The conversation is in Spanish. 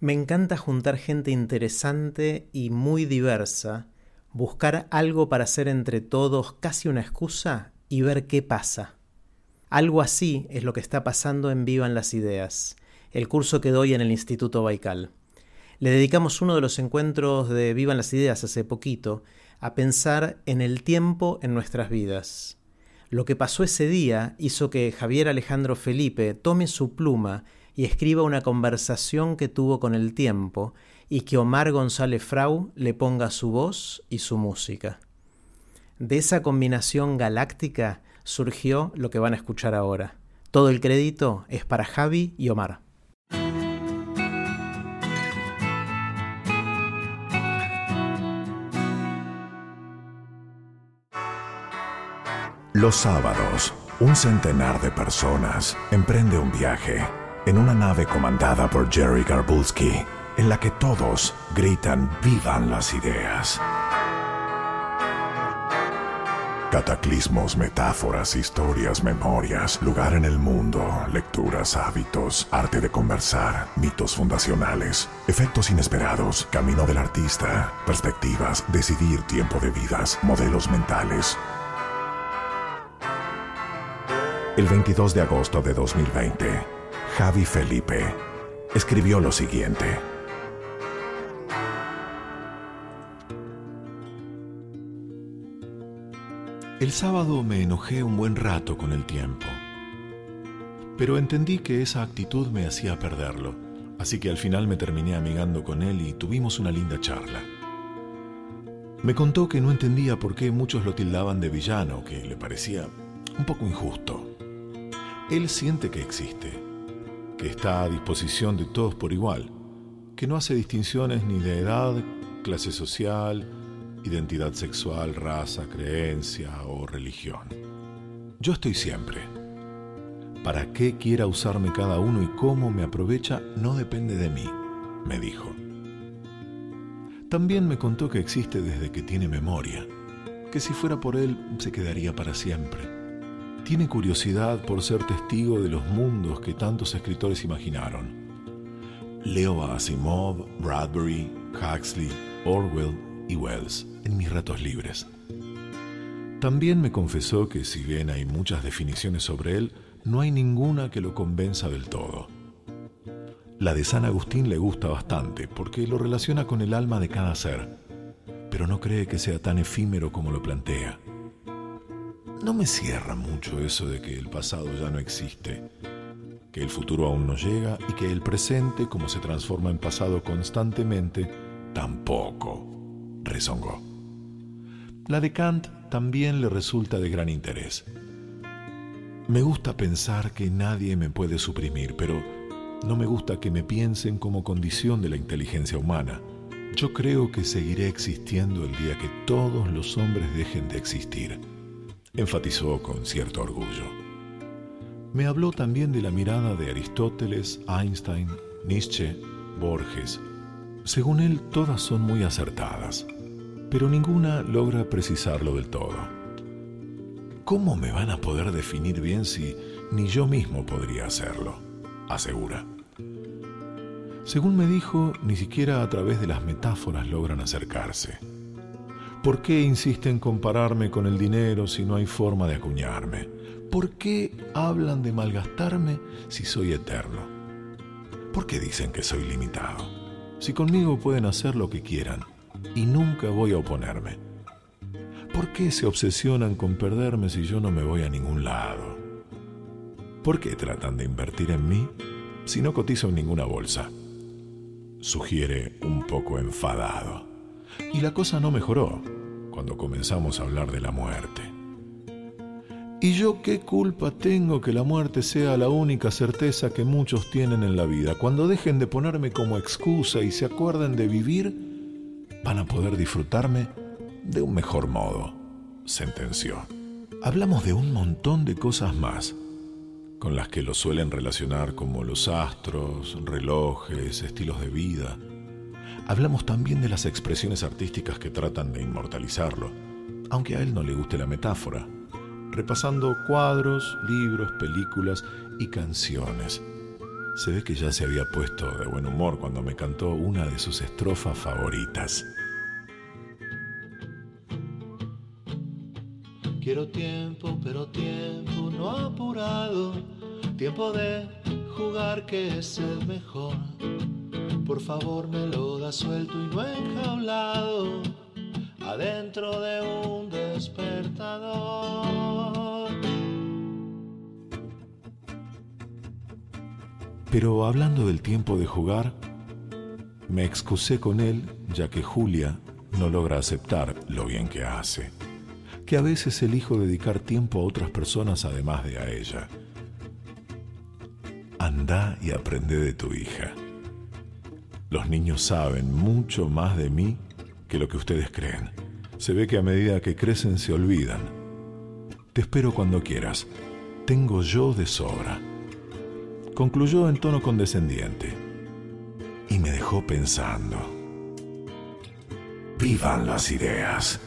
Me encanta juntar gente interesante y muy diversa, buscar algo para hacer entre todos, casi una excusa, y ver qué pasa. Algo así es lo que está pasando en Vivan las Ideas, el curso que doy en el Instituto Baikal. Le dedicamos uno de los encuentros de Vivan las Ideas hace poquito a pensar en el tiempo en nuestras vidas. Lo que pasó ese día hizo que Javier Alejandro Felipe tome su pluma y escriba una conversación que tuvo con el tiempo y que Omar González Frau le ponga su voz y su música. De esa combinación galáctica surgió lo que van a escuchar ahora. Todo el crédito es para Javi y Omar. Los sábados, un centenar de personas emprende un viaje en una nave comandada por Jerry Garbulski, en la que todos gritan vivan las ideas. Cataclismos, metáforas, historias, memorias, lugar en el mundo, lecturas, hábitos, arte de conversar, mitos fundacionales, efectos inesperados, camino del artista, perspectivas, decidir tiempo de vidas, modelos mentales. El 22 de agosto de 2020, Javi Felipe escribió lo siguiente. El sábado me enojé un buen rato con el tiempo, pero entendí que esa actitud me hacía perderlo, así que al final me terminé amigando con él y tuvimos una linda charla. Me contó que no entendía por qué muchos lo tildaban de villano, que le parecía un poco injusto. Él siente que existe, que está a disposición de todos por igual, que no hace distinciones ni de edad, clase social, identidad sexual, raza, creencia o religión. Yo estoy siempre. Para qué quiera usarme cada uno y cómo me aprovecha no depende de mí, me dijo. También me contó que existe desde que tiene memoria, que si fuera por él se quedaría para siempre tiene curiosidad por ser testigo de los mundos que tantos escritores imaginaron. Leo a Asimov, Bradbury, Huxley, Orwell y Wells en mis ratos libres. También me confesó que si bien hay muchas definiciones sobre él, no hay ninguna que lo convenza del todo. La de San Agustín le gusta bastante porque lo relaciona con el alma de cada ser, pero no cree que sea tan efímero como lo plantea. No me cierra mucho eso de que el pasado ya no existe, que el futuro aún no llega y que el presente, como se transforma en pasado constantemente, tampoco, rezongó. La de Kant también le resulta de gran interés. Me gusta pensar que nadie me puede suprimir, pero no me gusta que me piensen como condición de la inteligencia humana. Yo creo que seguiré existiendo el día que todos los hombres dejen de existir enfatizó con cierto orgullo. Me habló también de la mirada de Aristóteles, Einstein, Nietzsche, Borges. Según él, todas son muy acertadas, pero ninguna logra precisarlo del todo. ¿Cómo me van a poder definir bien si ni yo mismo podría hacerlo? asegura. Según me dijo, ni siquiera a través de las metáforas logran acercarse. ¿Por qué insisten en compararme con el dinero si no hay forma de acuñarme? ¿Por qué hablan de malgastarme si soy eterno? ¿Por qué dicen que soy limitado? Si conmigo pueden hacer lo que quieran y nunca voy a oponerme. ¿Por qué se obsesionan con perderme si yo no me voy a ningún lado? ¿Por qué tratan de invertir en mí si no cotizo en ninguna bolsa? Sugiere un poco enfadado. Y la cosa no mejoró cuando comenzamos a hablar de la muerte. ¿Y yo qué culpa tengo que la muerte sea la única certeza que muchos tienen en la vida? Cuando dejen de ponerme como excusa y se acuerden de vivir, van a poder disfrutarme de un mejor modo, sentenció. Hablamos de un montón de cosas más, con las que lo suelen relacionar como los astros, relojes, estilos de vida, Hablamos también de las expresiones artísticas que tratan de inmortalizarlo, aunque a él no le guste la metáfora, repasando cuadros, libros, películas y canciones, Se ve que ya se había puesto de buen humor cuando me cantó una de sus estrofas favoritas. Quiero tiempo, pero tiempo no apurado. Tiempo de jugar que es el mejor. Por favor me lo da suelto y no enjaulado. Adentro de un despertador. Pero hablando del tiempo de jugar, me excusé con él ya que Julia no logra aceptar lo bien que hace, que a veces elijo dedicar tiempo a otras personas además de a ella. Anda y aprende de tu hija. Los niños saben mucho más de mí que lo que ustedes creen. Se ve que a medida que crecen se olvidan. Te espero cuando quieras. Tengo yo de sobra concluyó en tono condescendiente y me dejó pensando. Vivan las ideas.